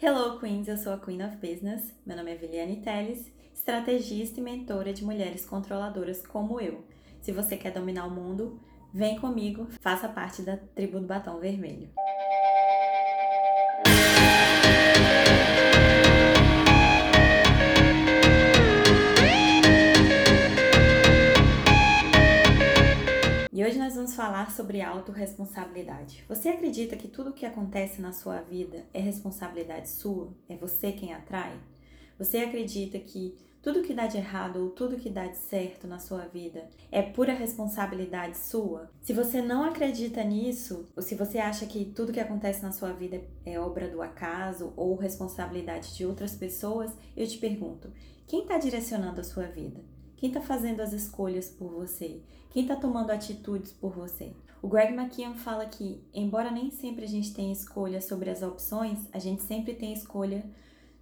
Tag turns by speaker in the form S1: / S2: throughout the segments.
S1: Hello Queens, eu sou a Queen of Business. Meu nome é Viliane Teles, estrategista e mentora de mulheres controladoras como eu. Se você quer dominar o mundo, vem comigo, faça parte da tribo do batom vermelho. Sobre autorresponsabilidade. Você acredita que tudo o que acontece na sua vida é responsabilidade sua? É você quem atrai? Você acredita que tudo que dá de errado ou tudo que dá de certo na sua vida é pura responsabilidade sua? Se você não acredita nisso, ou se você acha que tudo que acontece na sua vida é obra do acaso ou responsabilidade de outras pessoas, eu te pergunto: quem está direcionando a sua vida? Quem está fazendo as escolhas por você? Quem está tomando atitudes por você? O Greg McKeown fala que, embora nem sempre a gente tenha escolha sobre as opções, a gente sempre tem escolha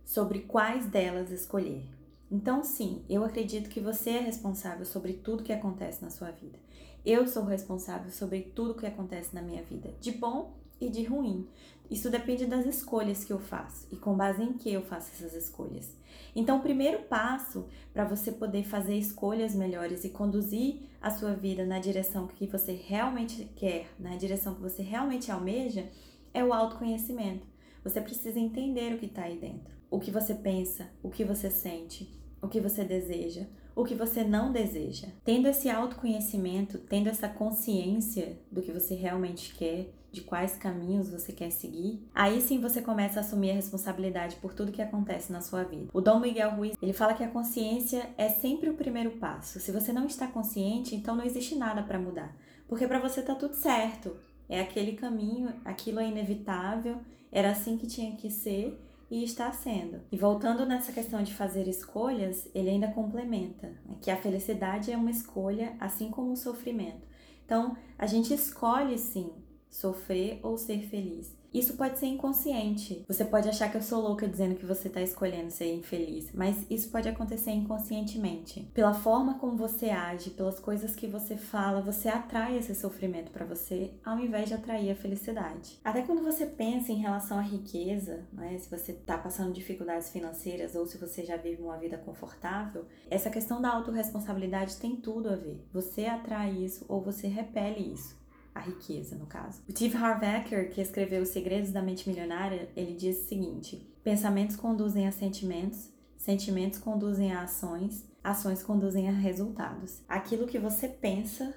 S1: sobre quais delas escolher. Então, sim, eu acredito que você é responsável sobre tudo que acontece na sua vida. Eu sou responsável sobre tudo que acontece na minha vida, de bom e de ruim. Isso depende das escolhas que eu faço e com base em que eu faço essas escolhas. Então, o primeiro passo para você poder fazer escolhas melhores e conduzir a sua vida na direção que você realmente quer, na direção que você realmente almeja, é o autoconhecimento. Você precisa entender o que está aí dentro, o que você pensa, o que você sente, o que você deseja, o que você não deseja. Tendo esse autoconhecimento, tendo essa consciência do que você realmente quer, de quais caminhos você quer seguir, aí sim você começa a assumir a responsabilidade por tudo que acontece na sua vida. O Dom Miguel Ruiz, ele fala que a consciência é sempre o primeiro passo. Se você não está consciente, então não existe nada para mudar, porque para você tá tudo certo. É aquele caminho, aquilo é inevitável, era assim que tinha que ser e está sendo. E voltando nessa questão de fazer escolhas, ele ainda complementa né, que a felicidade é uma escolha, assim como o sofrimento. Então, a gente escolhe sim sofrer ou ser feliz. Isso pode ser inconsciente. Você pode achar que eu sou louca dizendo que você está escolhendo ser infeliz, mas isso pode acontecer inconscientemente. Pela forma como você age, pelas coisas que você fala, você atrai esse sofrimento para você, ao invés de atrair a felicidade. Até quando você pensa em relação à riqueza, né, se você está passando dificuldades financeiras ou se você já vive uma vida confortável, essa questão da autorresponsabilidade tem tudo a ver. Você atrai isso ou você repele isso a riqueza, no caso. O Steve Harvecker, que escreveu Os Segredos da Mente Milionária, ele diz o seguinte: pensamentos conduzem a sentimentos, sentimentos conduzem a ações, ações conduzem a resultados. Aquilo que você pensa,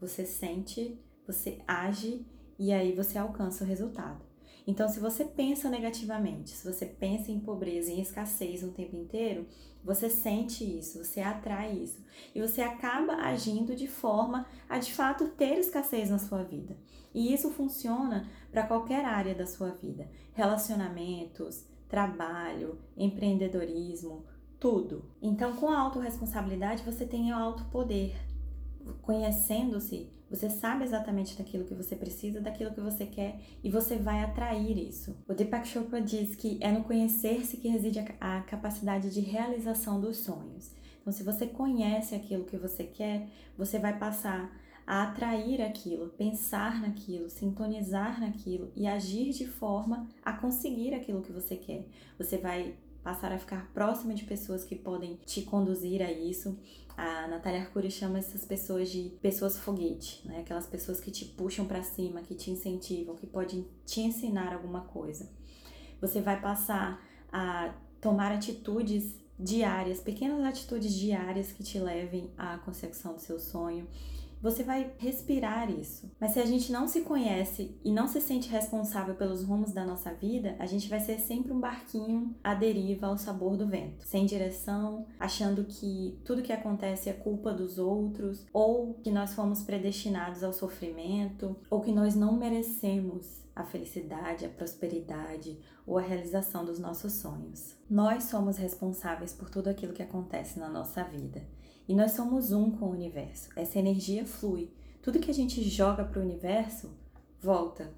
S1: você sente, você age e aí você alcança o resultado. Então, se você pensa negativamente, se você pensa em pobreza e em escassez o tempo inteiro, você sente isso, você atrai isso e você acaba agindo de forma a de fato ter escassez na sua vida. E isso funciona para qualquer área da sua vida: relacionamentos, trabalho, empreendedorismo, tudo. Então, com a autorresponsabilidade, você tem o alto poder. Conhecendo-se, você sabe exatamente daquilo que você precisa, daquilo que você quer e você vai atrair isso. O Deepak Chopra diz que é no conhecer-se que reside a capacidade de realização dos sonhos. Então, se você conhece aquilo que você quer, você vai passar a atrair aquilo, pensar naquilo, sintonizar naquilo e agir de forma a conseguir aquilo que você quer. Você vai passar a ficar próxima de pessoas que podem te conduzir a isso. A Natália Arcuri chama essas pessoas de pessoas foguete, né? Aquelas pessoas que te puxam para cima, que te incentivam, que podem te ensinar alguma coisa. Você vai passar a tomar atitudes diárias, pequenas atitudes diárias que te levem à consecução do seu sonho você vai respirar isso. Mas se a gente não se conhece e não se sente responsável pelos rumos da nossa vida, a gente vai ser sempre um barquinho à deriva ao sabor do vento, sem direção, achando que tudo que acontece é culpa dos outros, ou que nós fomos predestinados ao sofrimento, ou que nós não merecemos a felicidade, a prosperidade ou a realização dos nossos sonhos. Nós somos responsáveis por tudo aquilo que acontece na nossa vida. E nós somos um com o universo. Essa energia flui. Tudo que a gente joga para o universo volta.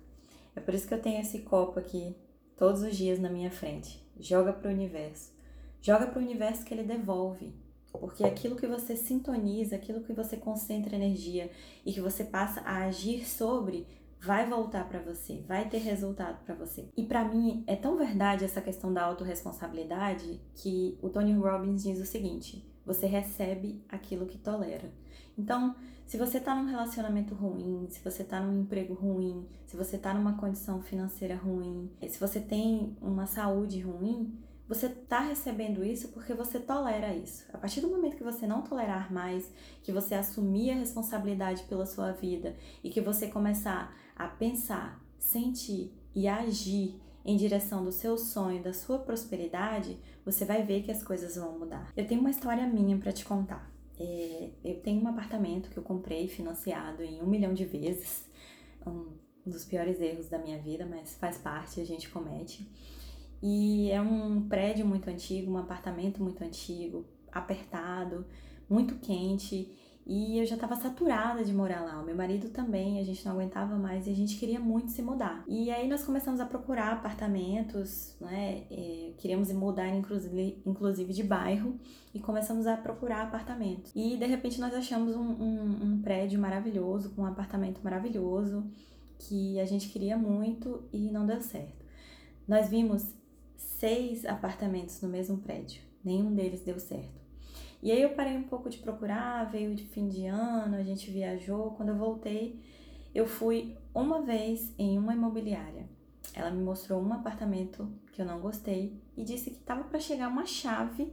S1: É por isso que eu tenho esse copo aqui todos os dias na minha frente. Joga para o universo. Joga para o universo que ele devolve. Porque aquilo que você sintoniza, aquilo que você concentra energia e que você passa a agir sobre, vai voltar para você, vai ter resultado para você. E para mim é tão verdade essa questão da autorresponsabilidade que o Tony Robbins diz o seguinte: você recebe aquilo que tolera. Então, se você está num relacionamento ruim, se você está num emprego ruim, se você está numa condição financeira ruim, se você tem uma saúde ruim, você está recebendo isso porque você tolera isso. A partir do momento que você não tolerar mais, que você assumir a responsabilidade pela sua vida e que você começar a pensar, sentir e agir em direção do seu sonho, da sua prosperidade, você vai ver que as coisas vão mudar. Eu tenho uma história minha para te contar. É, eu tenho um apartamento que eu comprei financiado em um milhão de vezes, um dos piores erros da minha vida, mas faz parte, a gente comete. E é um prédio muito antigo, um apartamento muito antigo, apertado, muito quente. E eu já estava saturada de morar lá. O meu marido também, a gente não aguentava mais e a gente queria muito se mudar. E aí nós começamos a procurar apartamentos, né? E queríamos mudar inclusive, inclusive de bairro e começamos a procurar apartamentos. E de repente nós achamos um, um, um prédio maravilhoso, com um apartamento maravilhoso que a gente queria muito e não deu certo. Nós vimos seis apartamentos no mesmo prédio, nenhum deles deu certo. E aí eu parei um pouco de procurar, veio de fim de ano, a gente viajou. Quando eu voltei, eu fui uma vez em uma imobiliária. Ela me mostrou um apartamento que eu não gostei e disse que estava para chegar uma chave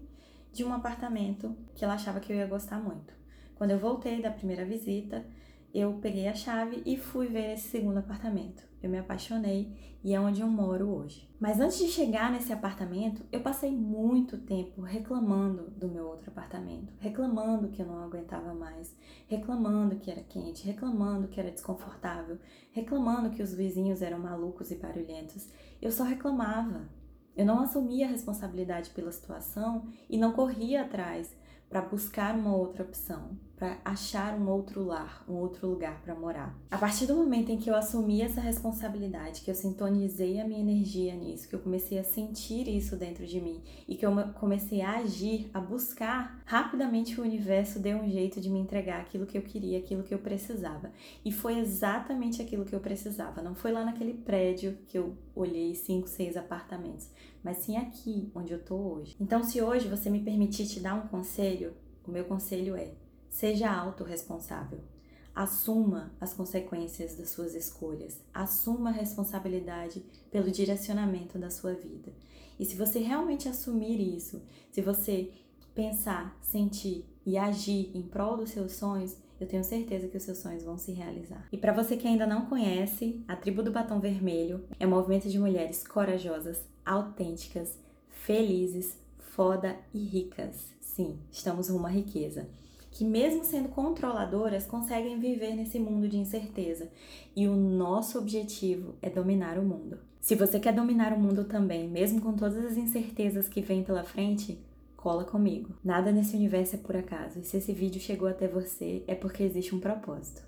S1: de um apartamento que ela achava que eu ia gostar muito. Quando eu voltei da primeira visita, eu peguei a chave e fui ver esse segundo apartamento. Eu me apaixonei e é onde eu moro hoje. Mas antes de chegar nesse apartamento, eu passei muito tempo reclamando do meu outro apartamento, reclamando que eu não aguentava mais, reclamando que era quente, reclamando que era desconfortável, reclamando que os vizinhos eram malucos e barulhentos. Eu só reclamava. Eu não assumia a responsabilidade pela situação e não corria atrás para buscar uma outra opção, para achar um outro lar, um outro lugar para morar. A partir do momento em que eu assumi essa responsabilidade, que eu sintonizei a minha energia nisso, que eu comecei a sentir isso dentro de mim e que eu comecei a agir, a buscar, rapidamente o universo deu um jeito de me entregar aquilo que eu queria, aquilo que eu precisava. E foi exatamente aquilo que eu precisava. Não foi lá naquele prédio que eu olhei cinco, seis apartamentos, mas sim aqui onde eu tô hoje. Então, se hoje você me permitir te dar um conselho, o meu conselho é: seja autorresponsável. Assuma as consequências das suas escolhas. Assuma a responsabilidade pelo direcionamento da sua vida. E se você realmente assumir isso, se você pensar, sentir e agir em prol dos seus sonhos, eu tenho certeza que os seus sonhos vão se realizar. E para você que ainda não conhece, a Tribo do Batom Vermelho é um movimento de mulheres corajosas, autênticas, felizes, foda e ricas. Sim, estamos rumo à riqueza. Que, mesmo sendo controladoras, conseguem viver nesse mundo de incerteza. E o nosso objetivo é dominar o mundo. Se você quer dominar o mundo também, mesmo com todas as incertezas que vêm pela frente, cola comigo. Nada nesse universo é por acaso, e se esse vídeo chegou até você, é porque existe um propósito.